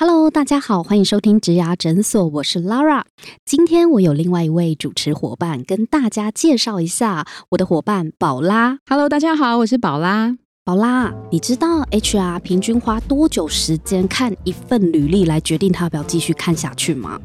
！Hello，大家好，欢迎收听植牙诊所，我是 Lara。今天我有另外一位主持伙伴，跟大家介绍一下我的伙伴宝拉。Hello，大家好，我是宝拉。宝拉，你知道 HR 平均花多久时间看一份履历来决定他要不要继续看下去吗？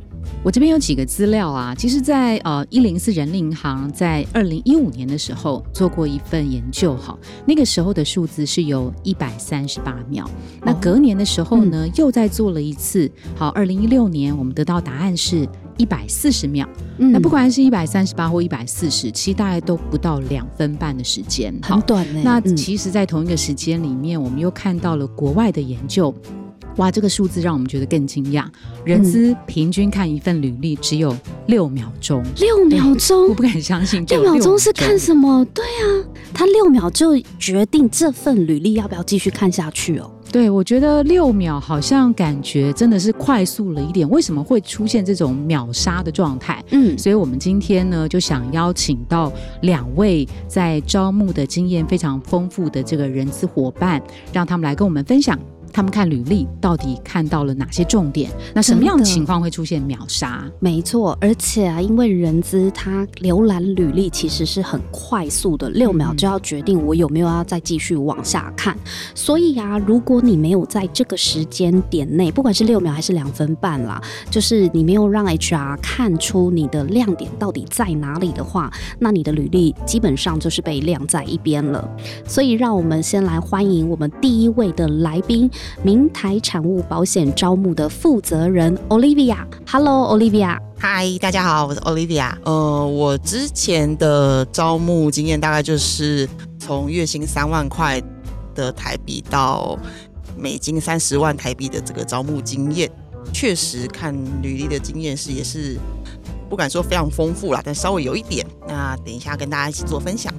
我这边有几个资料啊，其实，在呃一零四人力银行在二零一五年的时候做过一份研究，哈，那个时候的数字是有一百三十八秒。那隔年的时候呢，又再做了一次，好，二零一六年我们得到答案是一百四十秒。那不管是一百三十八或一百四十，其实大概都不到两分半的时间，很短呢。那其实，在同一个时间里面，我们又看到了国外的研究。哇，这个数字让我们觉得更惊讶。人资平均看一份履历只有六秒钟，六秒钟，我不敢相信。六秒钟是看什么？对啊，他六秒就决定这份履历要不要继续看下去哦。对，我觉得六秒好像感觉真的是快速了一点。为什么会出现这种秒杀的状态？嗯，所以我们今天呢就想邀请到两位在招募的经验非常丰富的这个人资伙伴，让他们来跟我们分享。他们看履历到底看到了哪些重点？那什么样的情况会出现秒杀？没错，而且啊，因为人资他浏览履历其实是很快速的，六秒就要决定我有没有要再继续往下看。所以啊，如果你没有在这个时间点内，不管是六秒还是两分半啦，就是你没有让 HR 看出你的亮点到底在哪里的话，那你的履历基本上就是被晾在一边了。所以，让我们先来欢迎我们第一位的来宾。明台产物保险招募的负责人 Olivia。Hello，Olivia。嗨，大家好，我是 Olivia。呃，我之前的招募经验大概就是从月薪三万块的台币到美金三十万台币的这个招募经验，确实看履历的经验是也是不敢说非常丰富啦，但稍微有一点。那等一下跟大家一起做分享。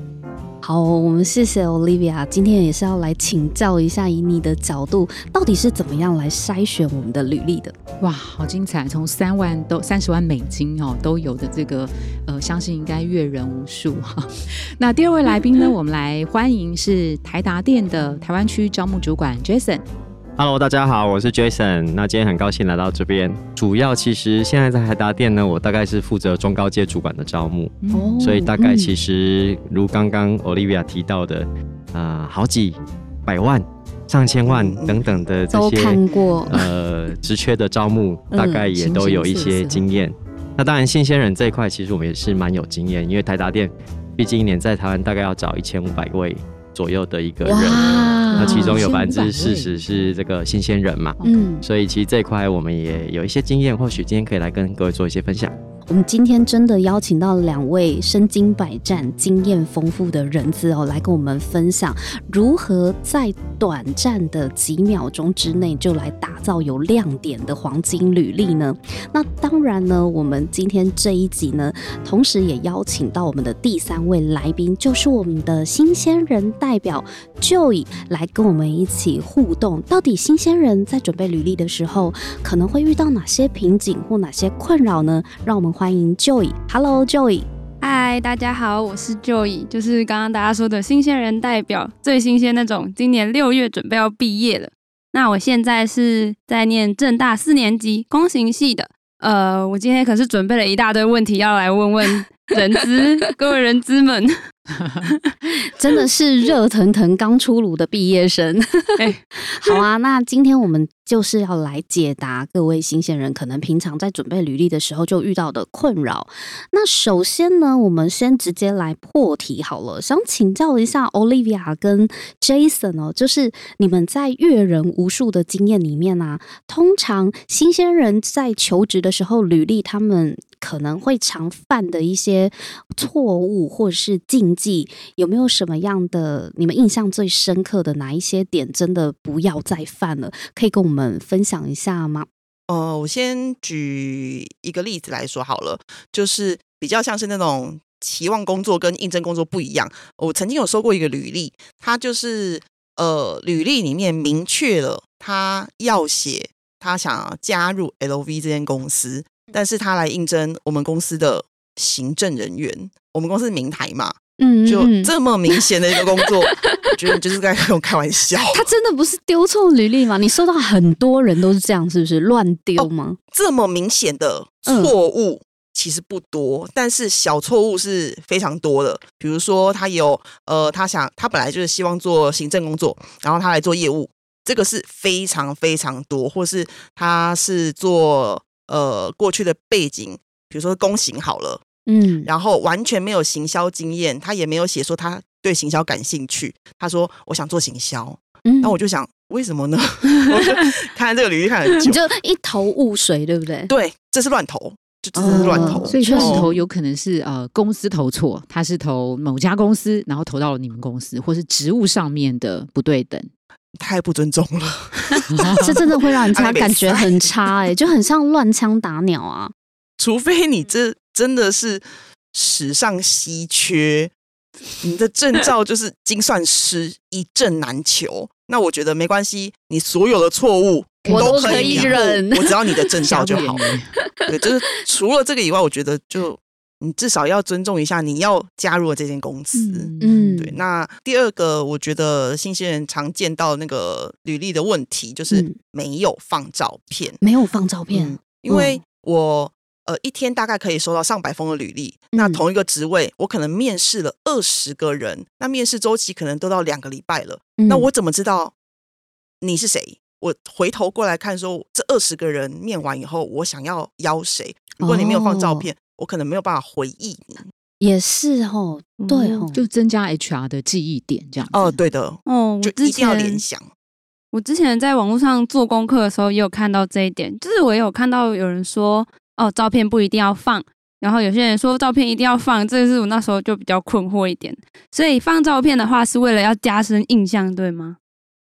好，我们谢谢 Olivia，今天也是要来请教一下，以你的角度，到底是怎么样来筛选我们的履历的？哇，好精彩！从三万都三十万美金哦都有的这个，呃，相信应该阅人无数哈。那第二位来宾呢，我们来欢迎是台达电的台湾区招募主管 Jason。Hello，大家好，我是 Jason。那今天很高兴来到这边。主要其实现在在台达店呢，我大概是负责中高阶主管的招募，所以大概其实如刚刚 Olivia 提到的，啊，好几百万、上千万等等的这些呃职缺的招募，大概也都有一些经验。那当然新鲜人这一块，其实我们也是蛮有经验，因为台达店毕竟一年在台湾大概要找一千五百位。左右的一个人，那其中有百分之四十是这个新鲜人嘛，嗯，所以其实这一块我们也有一些经验，或许今天可以来跟各位做一些分享。我们今天真的邀请到两位身经百战、经验丰富的人资哦，来跟我们分享如何在短暂的几秒钟之内就来打造有亮点的黄金履历呢？那当然呢，我们今天这一集呢，同时也邀请到我们的第三位来宾，就是我们的新鲜人代表 Joy 来跟我们一起互动。到底新鲜人在准备履历的时候，可能会遇到哪些瓶颈或哪些困扰呢？让我们。欢迎 Joy，Hello Joy，嗨，大家好，我是 Joy，就是刚刚大家说的新鲜人代表，最新鲜那种，今年六月准备要毕业了。那我现在是在念正大四年级工行系的，呃，我今天可是准备了一大堆问题要来问问人资 各位人资们。真的是热腾腾刚出炉的毕业生。好啊，那今天我们就是要来解答各位新鲜人可能平常在准备履历的时候就遇到的困扰。那首先呢，我们先直接来破题好了，想请教一下 Olivia 跟 Jason 哦，就是你们在阅人无数的经验里面啊，通常新鲜人在求职的时候，履历他们可能会常犯的一些错误或者是记有没有什么样的你们印象最深刻的哪一些点？真的不要再犯了，可以跟我们分享一下吗？呃，我先举一个例子来说好了，就是比较像是那种期望工作跟应征工作不一样。我曾经有收过一个履历，他就是呃，履历里面明确了他要写他想加入 LV 这间公司，但是他来应征我们公司的行政人员。我们公司名台嘛，嗯，就这么明显的一个工作，我觉得你就是在跟我开玩笑。他真的不是丢错履历吗？你收到很多人都是这样，是不是乱丢吗？这么明显的错误。其实不多，但是小错误是非常多的。比如说，他有呃，他想他本来就是希望做行政工作，然后他来做业务，这个是非常非常多。或是他是做呃过去的背景，比如说工行好了，嗯，然后完全没有行销经验，他也没有写说他对行销感兴趣。他说我想做行销，嗯那我就想为什么呢？看这个履历看很久，就一头雾水，对不对？对，这是乱投。就只是乱投，所以乱投有可能是呃公司投错，他是投某家公司，然后投到了你们公司，或是职务上面的不对等，太不尊重了，这真的会让人家 感觉很差哎，就很像乱枪打鸟啊！除非你这真的是史上稀缺，你的证照就是精算师一证难求，那我觉得没关系，你所有的错误。我都可以忍，我只要你的证照就好了。对，就是除了这个以外，我觉得就你至少要尊重一下你要加入的这间公司。嗯，对。那第二个，我觉得新鲜人常见到那个履历的问题，就是没有放照片，没有放照片。因为我呃一天大概可以收到上百封的履历，那同一个职位，我可能面试了二十个人，那面试周期可能都到两个礼拜了。那我怎么知道你是谁？我回头过来看，说这二十个人面完以后，我想要邀谁？如果你没有放照片，我可能没有办法回忆你。也是哦，对哦，就增加 HR 的记忆点这样。哦，对的，哦，就一定要联想。我之前在网络上做功课的时候，也有看到这一点，就是我有看到有人说，哦，照片不一定要放，然后有些人说照片一定要放，这是我那时候就比较困惑一点。所以放照片的话，是为了要加深印象，对吗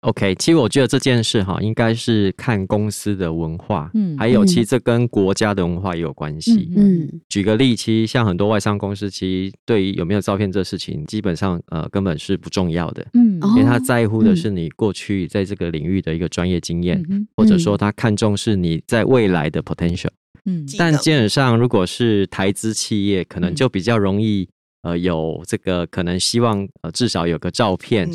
？OK，其实我觉得这件事哈，应该是看公司的文化，嗯，还有其实这跟国家的文化也有关系。嗯，举个例，其实像很多外商公司，其实对于有没有照片这事情，基本上呃根本是不重要的。嗯，因为他在乎的是你过去在这个领域的一个专业经验，或者说他看重是你在未来的 potential。嗯，但基本上如果是台资企业，可能就比较容易。呃，有这个可能，希望呃至少有个照片，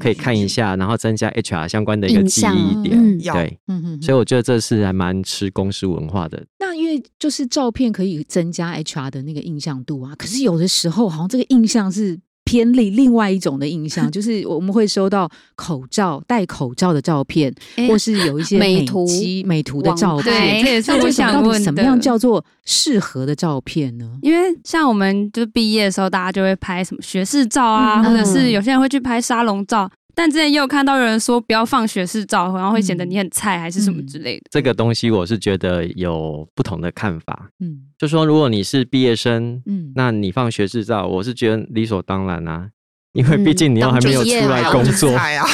可以看一下，然后增加 HR 相关的一个记忆点，对，嗯嗯所以我觉得这是还蛮吃公司文化的。那因为就是照片可以增加 HR 的那个印象度啊，可是有的时候好像这个印象是。偏离另外一种的印象，就是我们会收到口罩戴口罩的照片，或是有一些美图美图的照片。这也是我想问，什么样叫做适合的照片呢？因为像我们就毕业的时候，大家就会拍什么学士照啊，或者是有些人会去拍沙龙照。但之前也有看到有人说不要放学士照，然后会显得你很菜还是什么之类的。这个东西我是觉得有不同的看法。嗯，就说如果你是毕业生，嗯，那你放学士照，我是觉得理所当然啊，因为毕竟你又还没有出来工作啊，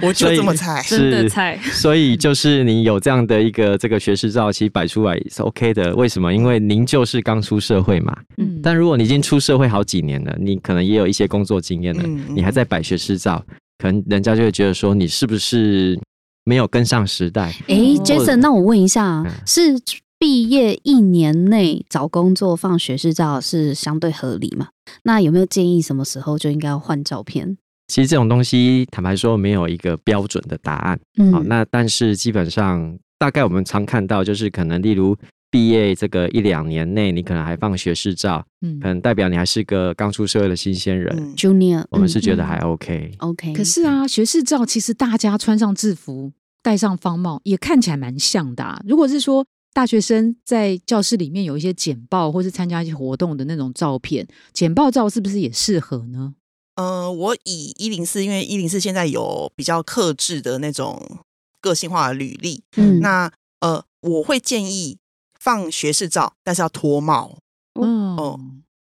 我就 这么菜，真的菜。所以就是你有这样的一个这个学士照，其实摆出来是 OK 的。为什么？因为您就是刚出社会嘛。嗯。但如果你已经出社会好几年了，你可能也有一些工作经验了，你还在摆学士照。可能人家就会觉得说你是不是没有跟上时代？哎，Jason，那我问一下，是毕业一年内找工作放学士照是相对合理吗？那有没有建议什么时候就应该要换照片？其实这种东西坦白说没有一个标准的答案。嗯好，那但是基本上大概我们常看到就是可能例如。毕业这个一两年内，你可能还放学士照，嗯，可能代表你还是个刚出社会的新鲜人，Junior，我们是觉得还 OK，OK。可是啊，学士照其实大家穿上制服，戴上方帽，也看起来蛮像的。啊如果是说大学生在教室里面有一些简报，或是参加一些活动的那种照片，简报照是不是也适合呢？呃，我以一零四，因为一零四现在有比较克制的那种个性化的履历，嗯，那呃，我会建议。放学士照，但是要脱帽哦。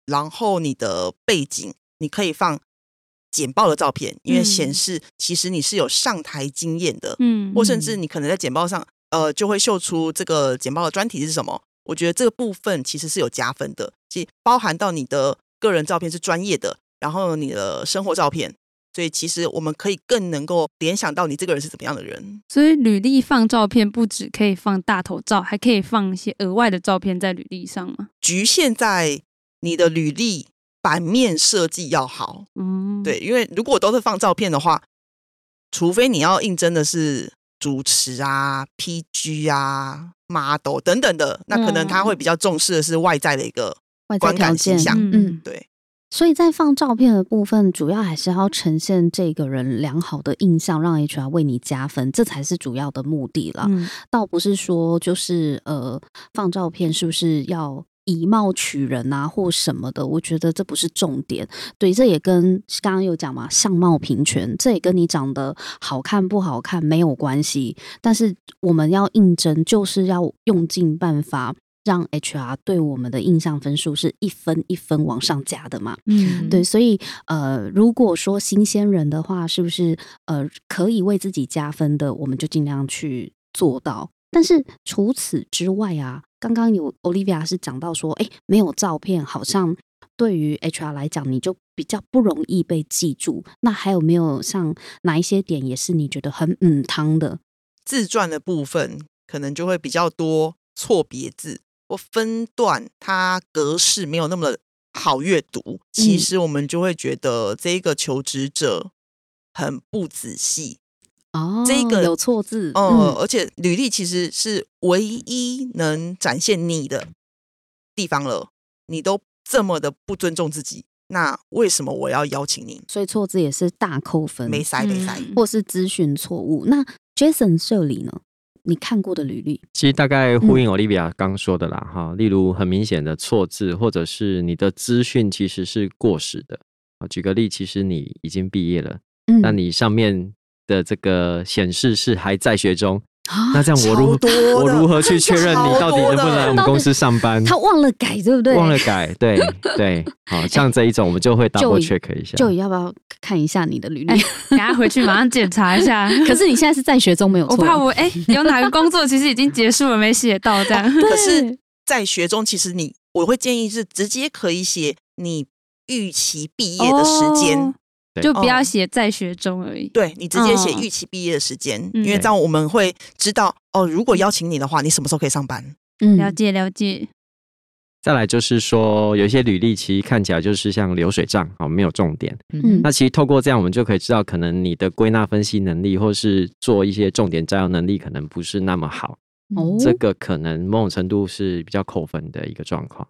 然后你的背景你可以放简报的照片，因为显示其实你是有上台经验的。嗯，或甚至你可能在简报上，呃，就会秀出这个简报的专题是什么。我觉得这个部分其实是有加分的，即包含到你的个人照片是专业的，然后你的生活照片，所以其实我们可以更能够联想到你这个人是怎么样的人。所以履历放照片不只可以放大头照，还可以放一些额外的照片在履历上吗？局限在你的履历版面设计要好，嗯，对，因为如果都是放照片的话，除非你要应征的是主持啊、PG 啊、model 等等的，那可能他会比较重视的是外在的一个观感形象，嗯，对。所以在放照片的部分，主要还是要呈现这个人良好的印象，让 HR 为你加分，这才是主要的目的了。倒不是说就是呃放照片是不是要以貌取人啊，或什么的？我觉得这不是重点。对，这也跟刚刚有讲嘛，相貌平权，这也跟你长得好看不好看没有关系。但是我们要应征，就是要用尽办法。让 HR 对我们的印象分数是一分一分往上加的嘛？嗯，对，所以呃，如果说新鲜人的话，是不是呃可以为自己加分的，我们就尽量去做到。但是除此之外啊，刚刚有 Olivia 是讲到说，哎，没有照片，好像对于 HR 来讲，你就比较不容易被记住。那还有没有像哪一些点也是你觉得很嗯汤的？自传的部分可能就会比较多错别字。或分段，它格式没有那么好阅读，其实我们就会觉得这个求职者很不仔细哦。这个有错字，嗯，而且履历其实是唯一能展现你的地方了，你都这么的不尊重自己，那为什么我要邀请你？所以错字也是大扣分，没塞没塞，或是资讯错误。那 Jason 这里呢？你看过的履历，其实大概呼应 Olivia 刚说的啦，哈，例如很明显的错字，或者是你的资讯其实是过时的。啊，举个例，其实你已经毕业了，嗯，那你上面的这个显示是还在学中。那这样我如我如何去确认你到底能不能来我们公司上班？他忘了改，对不对？忘了改，对对。好像这一种，我们就会 double check 一下。就要不要看一下你的履历？等下回去马上检查一下。可是你现在是在学中没有？我怕我哎，有哪个工作其实已经结束了没写到这样？可是在学中，其实你我会建议是直接可以写你预期毕业的时间。就不要写在学中而已。对你直接写预期毕业的时间，因为这样我们会知道哦，如果邀请你的话，你什么时候可以上班？嗯，了解了解。再来就是说，有一些履历其实看起来就是像流水账哦，没有重点。嗯，那其实透过这样，我们就可以知道，可能你的归纳分析能力，或是做一些重点摘要能力，可能不是那么好。哦，这个可能某种程度是比较扣分的一个状况。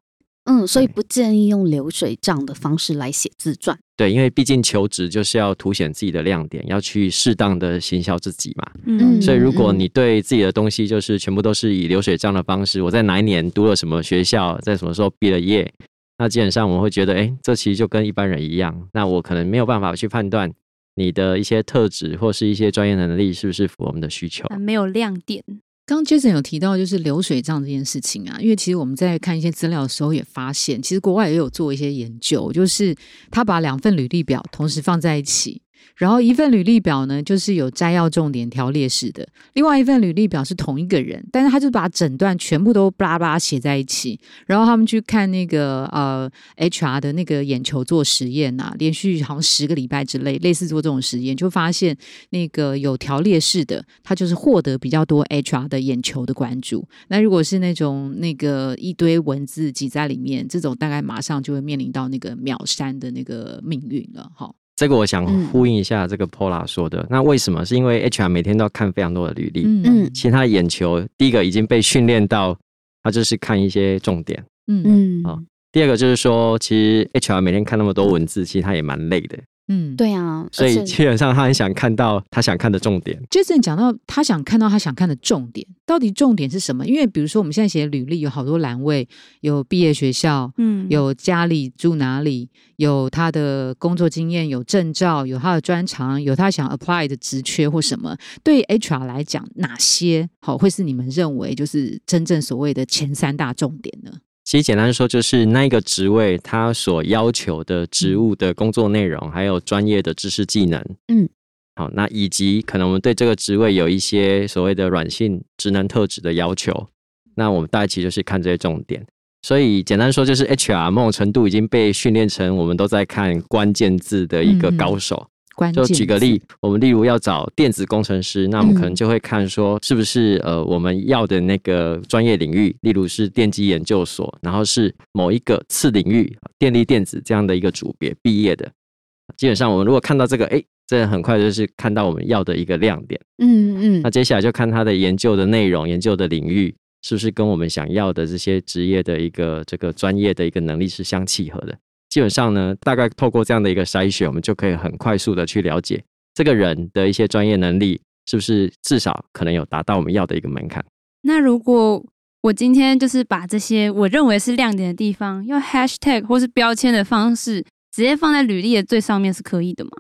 嗯，所以不建议用流水账的方式来写自传。对，因为毕竟求职就是要凸显自己的亮点，要去适当的行销自己嘛。嗯，所以如果你对自己的东西就是全部都是以流水账的方式，我在哪一年读了什么学校，在什么时候毕了业，那基本上我们会觉得，哎，这其实就跟一般人一样。那我可能没有办法去判断你的一些特质或是一些专业能力是不是符合我们的需求，没有亮点。刚 Jason 有提到就是流水账这件事情啊，因为其实我们在看一些资料的时候也发现，其实国外也有做一些研究，就是他把两份履历表同时放在一起。然后一份履历表呢，就是有摘要重点条列式的；另外一份履历表是同一个人，但是他就把整段全部都巴拉巴拉写在一起。然后他们去看那个呃 HR 的那个眼球做实验啊，连续好像十个礼拜之类，类似做这种实验，就发现那个有条列式的，他就是获得比较多 HR 的眼球的关注。那如果是那种那个一堆文字挤在里面，这种大概马上就会面临到那个秒删的那个命运了，哈。这个我想呼应一下这个 Pola 说的，那为什么？是因为 HR 每天都要看非常多的履历，嗯，其实他的眼球第一个已经被训练到，他就是看一些重点，嗯。嗯，好，第二个就是说，其实 HR 每天看那么多文字，其实他也蛮累的。嗯，对啊，所以基本上他很想看到他想看的重点。Jason 讲到他想看到他想看的重点，到底重点是什么？因为比如说我们现在写履历有好多栏位，有毕业学校，嗯，有家里住哪里，有他的工作经验，有证照，有他的专长，有他想 apply 的职缺或什么。对 HR 来讲，哪些好会是你们认为就是真正所谓的前三大重点呢？其实简单说，就是那一个职位他所要求的职务的工作内容，还有专业的知识技能。嗯，好，那以及可能我们对这个职位有一些所谓的软性职能特质的要求。那我们大概其实就是看这些重点。所以简单说，就是 HR 某种程度已经被训练成我们都在看关键字的一个高手。就举个例，我们例如要找电子工程师，那我们可能就会看说是不是呃我们要的那个专业领域，例如是电机研究所，然后是某一个次领域电力电子这样的一个组别毕业的。基本上我们如果看到这个，哎，这很快就是看到我们要的一个亮点。嗯嗯。那接下来就看他的研究的内容、研究的领域是不是跟我们想要的这些职业的一个这个专业的一个能力是相契合的。基本上呢，大概透过这样的一个筛选，我们就可以很快速的去了解这个人的一些专业能力是不是至少可能有达到我们要的一个门槛。那如果我今天就是把这些我认为是亮点的地方，用 hashtag 或是标签的方式，直接放在履历的最上面是可以的吗？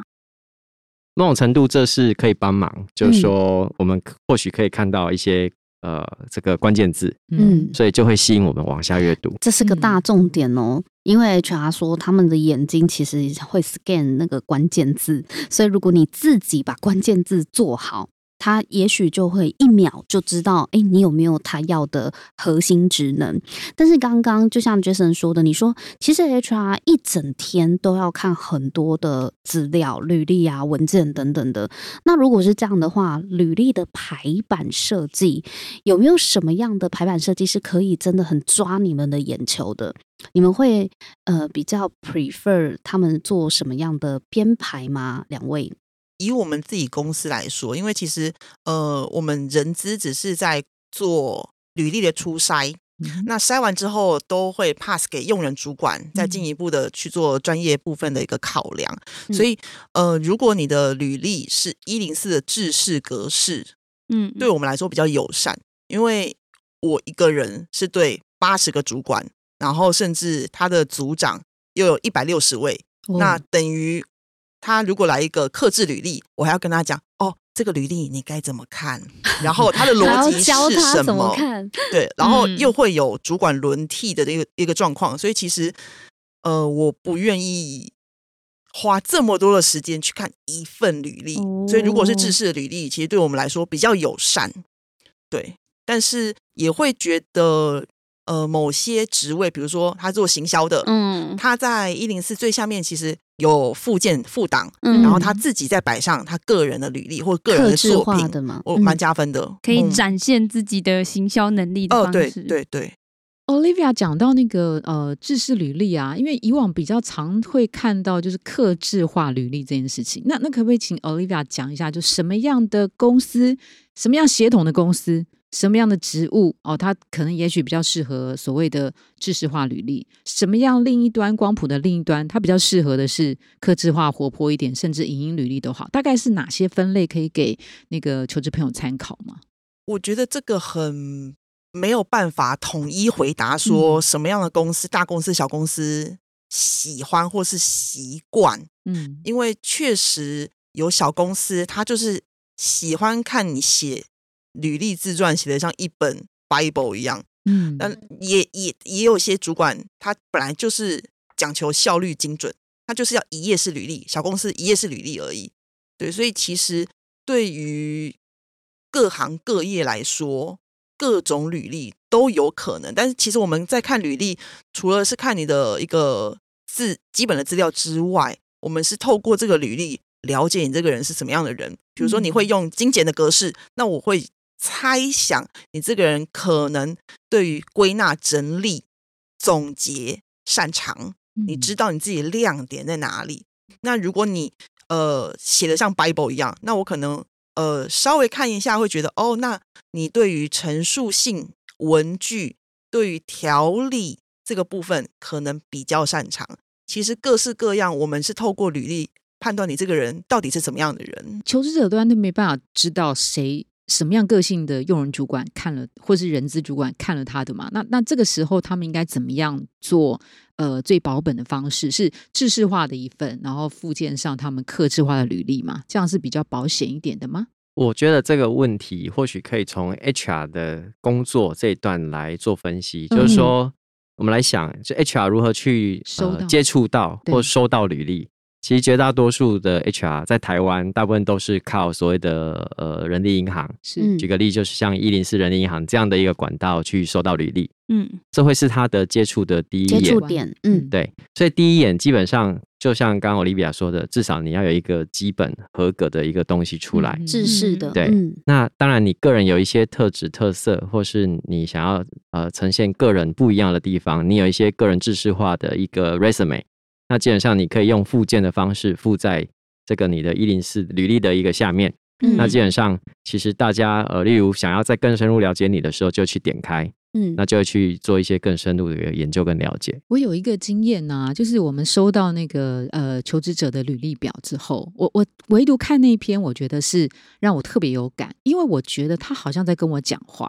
某种程度这是可以帮忙，就是说我们或许可以看到一些。呃，这个关键字，嗯，所以就会吸引我们往下阅读。这是个大重点哦，因为 HR 说他们的眼睛其实会 scan 那个关键字，所以如果你自己把关键字做好。他也许就会一秒就知道，哎，你有没有他要的核心职能？但是刚刚就像 Jason 说的，你说其实 HR 一整天都要看很多的资料、履历啊、文件等等的。那如果是这样的话，履历的排版设计有没有什么样的排版设计是可以真的很抓你们的眼球的？你们会呃比较 prefer 他们做什么样的编排吗？两位？以我们自己公司来说，因为其实呃，我们人资只是在做履历的初筛，那筛完之后都会 pass 给用人主管，再进一步的去做专业部分的一个考量。所以呃，如果你的履历是一零四的制式格式，嗯，对我们来说比较友善，因为我一个人是对八十个主管，然后甚至他的组长又有一百六十位，那等于。他如果来一个克制履历，我还要跟他讲哦，这个履历你该怎么看？然后他的 逻辑是什么？对，然后又会有主管轮替的一个一个状况，所以其实呃，我不愿意花这么多的时间去看一份履历。所以如果是制式的履历，其实对我们来说比较友善，对，但是也会觉得。呃，某些职位，比如说他做行销的，嗯，他在一零四最下面其实有附件附档，嗯，然后他自己再摆上他个人的履历或个人的作品的嘛，我蛮加分的，可以展现自己的行销能力的方式。对对对，Olivia 讲到那个呃，制式履历啊，因为以往比较常会看到就是克制化履历这件事情，那那可不可以请 Olivia 讲一下，就什么样的公司，什么样协同的公司？什么样的职务哦，它可能也许比较适合所谓的知识化履历。什么样另一端光谱的另一端，它比较适合的是克制化、活泼一点，甚至影音履历都好。大概是哪些分类可以给那个求职朋友参考吗？我觉得这个很没有办法统一回答，说什么样的公司，大公司、小公司喜欢或是习惯。嗯，因为确实有小公司，它就是喜欢看你写。履历自传写的像一本 Bible 一样，嗯，但也也也有些主管，他本来就是讲求效率精准，他就是要一页式履历，小公司一页式履历而已。对，所以其实对于各行各业来说，各种履历都有可能。但是其实我们在看履历，除了是看你的一个字基本的资料之外，我们是透过这个履历了解你这个人是什么样的人。比如说你会用精简的格式，那我会。猜想你这个人可能对于归纳、整理、总结擅长，你知道你自己亮点在哪里。那如果你呃写的像 Bible 一样，那我可能呃稍微看一下会觉得哦，那你对于陈述性文句、对于条理这个部分可能比较擅长。其实各式各样，我们是透过履历判断你这个人到底是怎么样的人。求职者端都没办法知道谁。什么样个性的用人主管看了，或是人资主管看了他的嘛？那那这个时候他们应该怎么样做？呃，最保本的方式是制式化的一份，然后附件上他们克制化的履历嘛？这样是比较保险一点的吗？我觉得这个问题或许可以从 HR 的工作这一段来做分析，就是说，我们来想，就 HR 如何去收接触到或收到履历。其实绝大多数的 HR 在台湾，大部分都是靠所谓的呃人力银行。是，举个例，就是像一零四人力银行这样的一个管道去收到履历。嗯，这会是他的接触的第一接触点。嗯，对。所以第一眼基本上就像刚刚 Olivia 说的，至少你要有一个基本合格的一个东西出来，制式的。对。那当然，你个人有一些特质特色，或是你想要呃呈现个人不一样的地方，你有一些个人制式化的一个 resume。那基本上你可以用附件的方式附在这个你的一零四履历的一个下面。那基本上其实大家呃，例如想要再更深入了解你的时候，就去点开，嗯，那就会去做一些更深入的研究跟了解。我有一个经验呢，就是我们收到那个呃求职者的履历表之后，我我唯独看那一篇，我觉得是让我特别有感，因为我觉得他好像在跟我讲话。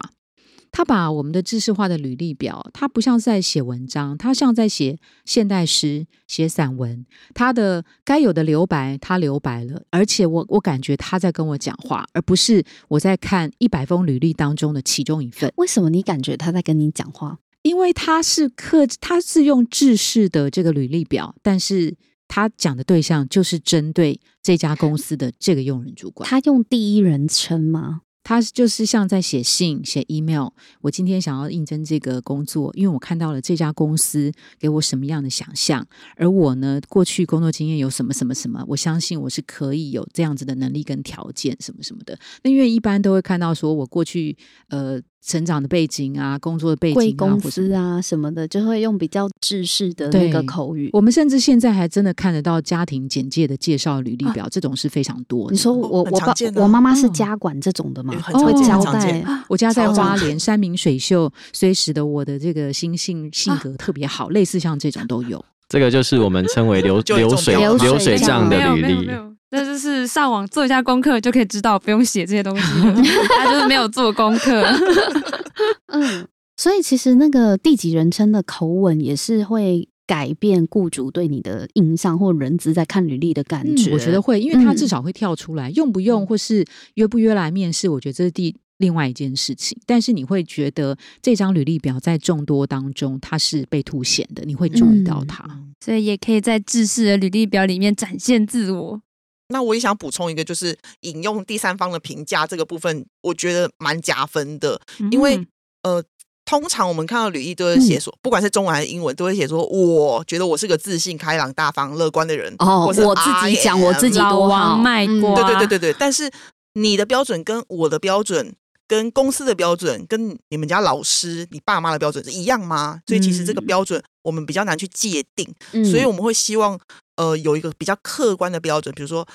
他把我们的知识化的履历表，他不像在写文章，他像在写现代诗、写散文。他的该有的留白，他留白了，而且我我感觉他在跟我讲话，而不是我在看一百封履历当中的其中一份。为什么你感觉他在跟你讲话？因为他是客，他是用制式的这个履历表，但是他讲的对象就是针对这家公司的这个用人主管。他用第一人称吗？他就是像在写信、写 email。我今天想要应征这个工作，因为我看到了这家公司给我什么样的想象，而我呢，过去工作经验有什么什么什么，我相信我是可以有这样子的能力跟条件，什么什么的。那因为一般都会看到说我过去呃。成长的背景啊，工作的背景，贵公司啊什么的，就会用比较制式的那个口语。我们甚至现在还真的看得到家庭简介的介绍履历表，这种是非常多。你说我我爸我妈妈是家管这种的吗？会交代我家在花莲，山明水秀，虽使得我的这个心性性格特别好，类似像这种都有。这个就是我们称为流 流水流水账的履历。那就是上网做一下功课就可以知道，不用写这些东西。他就是没有做功课。嗯，所以其实那个第几人称的口吻也是会改变雇主对你的印象，或人资在看履历的感觉。我觉得会，因为他至少会跳出来，用不用或是约不约来面试，我觉得这是第另外一件事情。但是你会觉得这张履历表在众多当中它是被凸显的，你会注意到它，所以也可以在制式的履历表里面展现自我。那我也想补充一个，就是引用第三方的评价这个部分，我觉得蛮加分的。因为呃，通常我们看到履历都会写说，不管是中文还是英文，都会写说，我觉得我是个自信、开朗、大方、乐观的人。哦，我自己讲我自己多好，卖瓜。对对对对对。但是你的标准跟我的标准、跟公司的标准、跟你们家老师、你爸妈的标准是一样吗？所以其实这个标准我们比较难去界定。所以我们会希望。呃，有一个比较客观的标准，比如说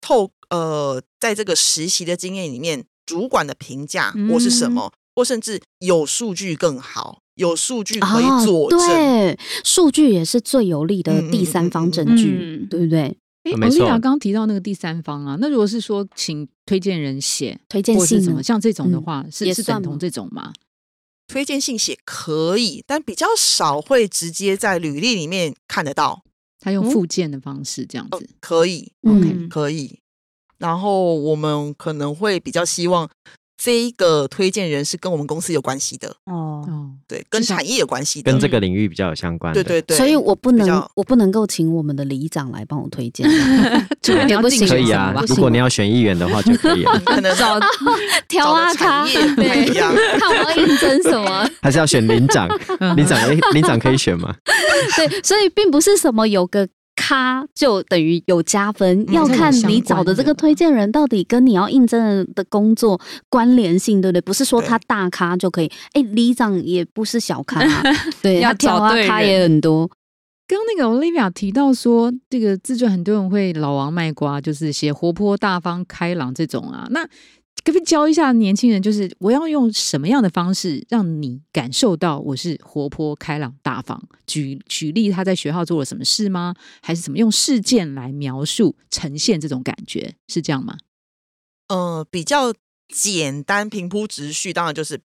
透呃，在这个实习的经验里面，主管的评价或是什么，或甚至有数据更好，有数据可以佐证，对，数据也是最有力的第三方证据，对不对？哎，王丽雅刚刚提到那个第三方啊，那如果是说请推荐人写推荐信什么，像这种的话，是是等同这种吗？推荐信写可以，但比较少会直接在履历里面看得到。他用附件的方式这样子可以，OK，可以。然后我们可能会比较希望。这一个推荐人是跟我们公司有关系的哦，对，跟产业有关系，跟这个领域比较有相关。对对对，所以我不能，我不能够请我们的里长来帮我推荐，也不行，可以啊。如果你要选议员的话，就可以了。可能找 挑啊他，对，看我要应征什么，还是要选领长？领长，领长可以选吗？对，所以并不是什么有个。咖就等于有加分，要看你找的这个推荐人到底跟你要应征的工作关联性，对不对？不是说他大咖就可以。哎，里长也不是小咖，对，要挑啊，咖也很多。刚那个 Olivia 提到说，这个自传很多人会老王卖瓜，就是写活泼大方、开朗这种啊，那。可不可以教一下年轻人，就是我要用什么样的方式让你感受到我是活泼开朗大方？举举例，他在学校做了什么事吗？还是怎么用事件来描述呈现这种感觉？是这样吗？呃，比较简单平铺直叙，当然就是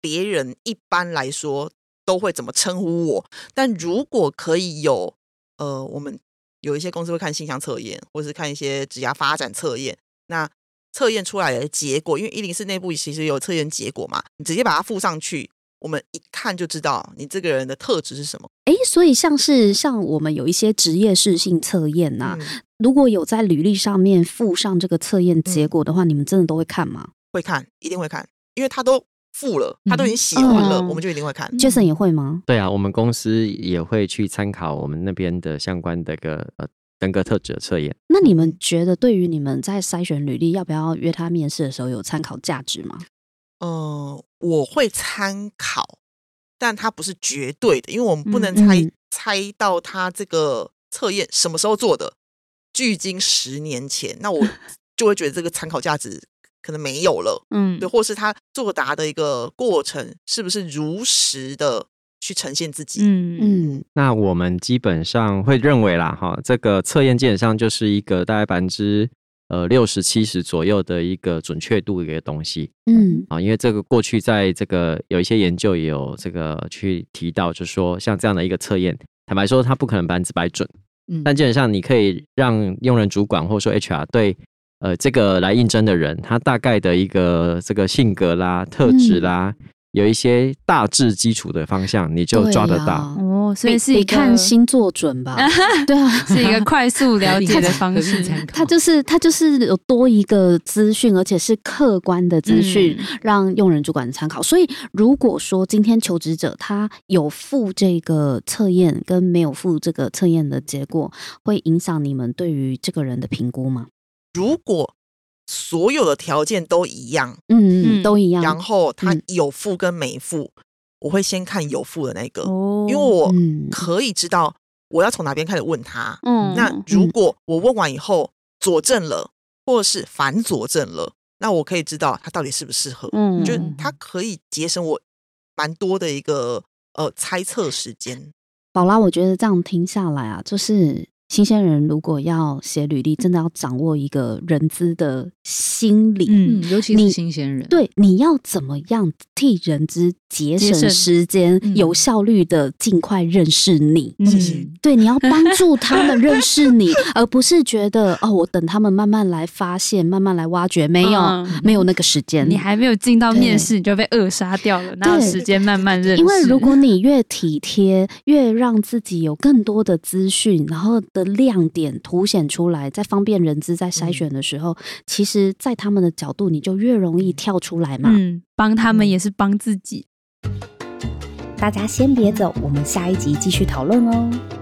别人一般来说都会怎么称呼我。但如果可以有，呃，我们有一些公司会看形象测验，或是看一些职涯发展测验，那。测验出来的结果，因为一零四内部其实有测验结果嘛，你直接把它附上去，我们一看就知道你这个人的特质是什么。哎，所以像是像我们有一些职业适性测验呐，如果有在履历上面附上这个测验结果的话，你们真的都会看吗？会看，一定会看，因为他都附了，他都已经写完了，我们就一定会看。Jason 也会吗？对啊，我们公司也会去参考我们那边的相关的个呃人格特质的测验。那你们觉得对于你们在筛选履历要不要约他面试的时候有参考价值吗？嗯，我会参考。但它不是绝对的，因为我们不能猜猜到他这个测验什么时候做的，距今十年前，那我 就会觉得这个参考价值可能没有了。嗯，对，或是他作答的一个过程是不是如实的去呈现自己？嗯嗯。那我们基本上会认为啦，哈，这个测验基本上就是一个大概百分之。呃，六十七十左右的一个准确度一个东西，嗯，啊，因为这个过去在这个有一些研究也有这个去提到，就是说像这样的一个测验，坦白说它不可能百分之百准，嗯，但基本上你可以让用人主管或者说 HR 对呃这个来应征的人，他大概的一个这个性格啦、特质啦。有一些大致基础的方向，你就抓得到哦。所以是一看星座准吧？对啊，是一个快速了解的方式。它就是它就是有多一个资讯，而且是客观的资讯，让用人主管参考。所以，如果说今天求职者他有付这个测验，跟没有付这个测验的结果，会影响你们对于这个人的评估吗？如果所有的条件都一样，嗯嗯，都一样。然后他有付跟没付，我会先看有付的那个，因为我可以知道我要从哪边开始问他。嗯，那如果我问完以后佐证了，或者是反佐证了，那我可以知道他到底适不适合。嗯，就他可以节省我蛮多的一个呃猜测时间。宝拉，我觉得这样听下来啊，就是。新鲜人如果要写履历，真的要掌握一个人资的心理，嗯，尤其是新鲜人，对，你要怎么样替人资节省时间，有效率的尽快认识你，谢谢。对，你要帮助他们认识你，而不是觉得哦，我等他们慢慢来发现，慢慢来挖掘，没有，没有那个时间，你还没有进到面试，你就被扼杀掉了，哪有时间慢慢认识？因为如果你越体贴，越让自己有更多的资讯，然后的。亮点凸显出来，在方便人资在筛选的时候，其实，在他们的角度，你就越容易跳出来嘛。嗯，帮他们也是帮自己。大家先别走，我们下一集继续讨论哦。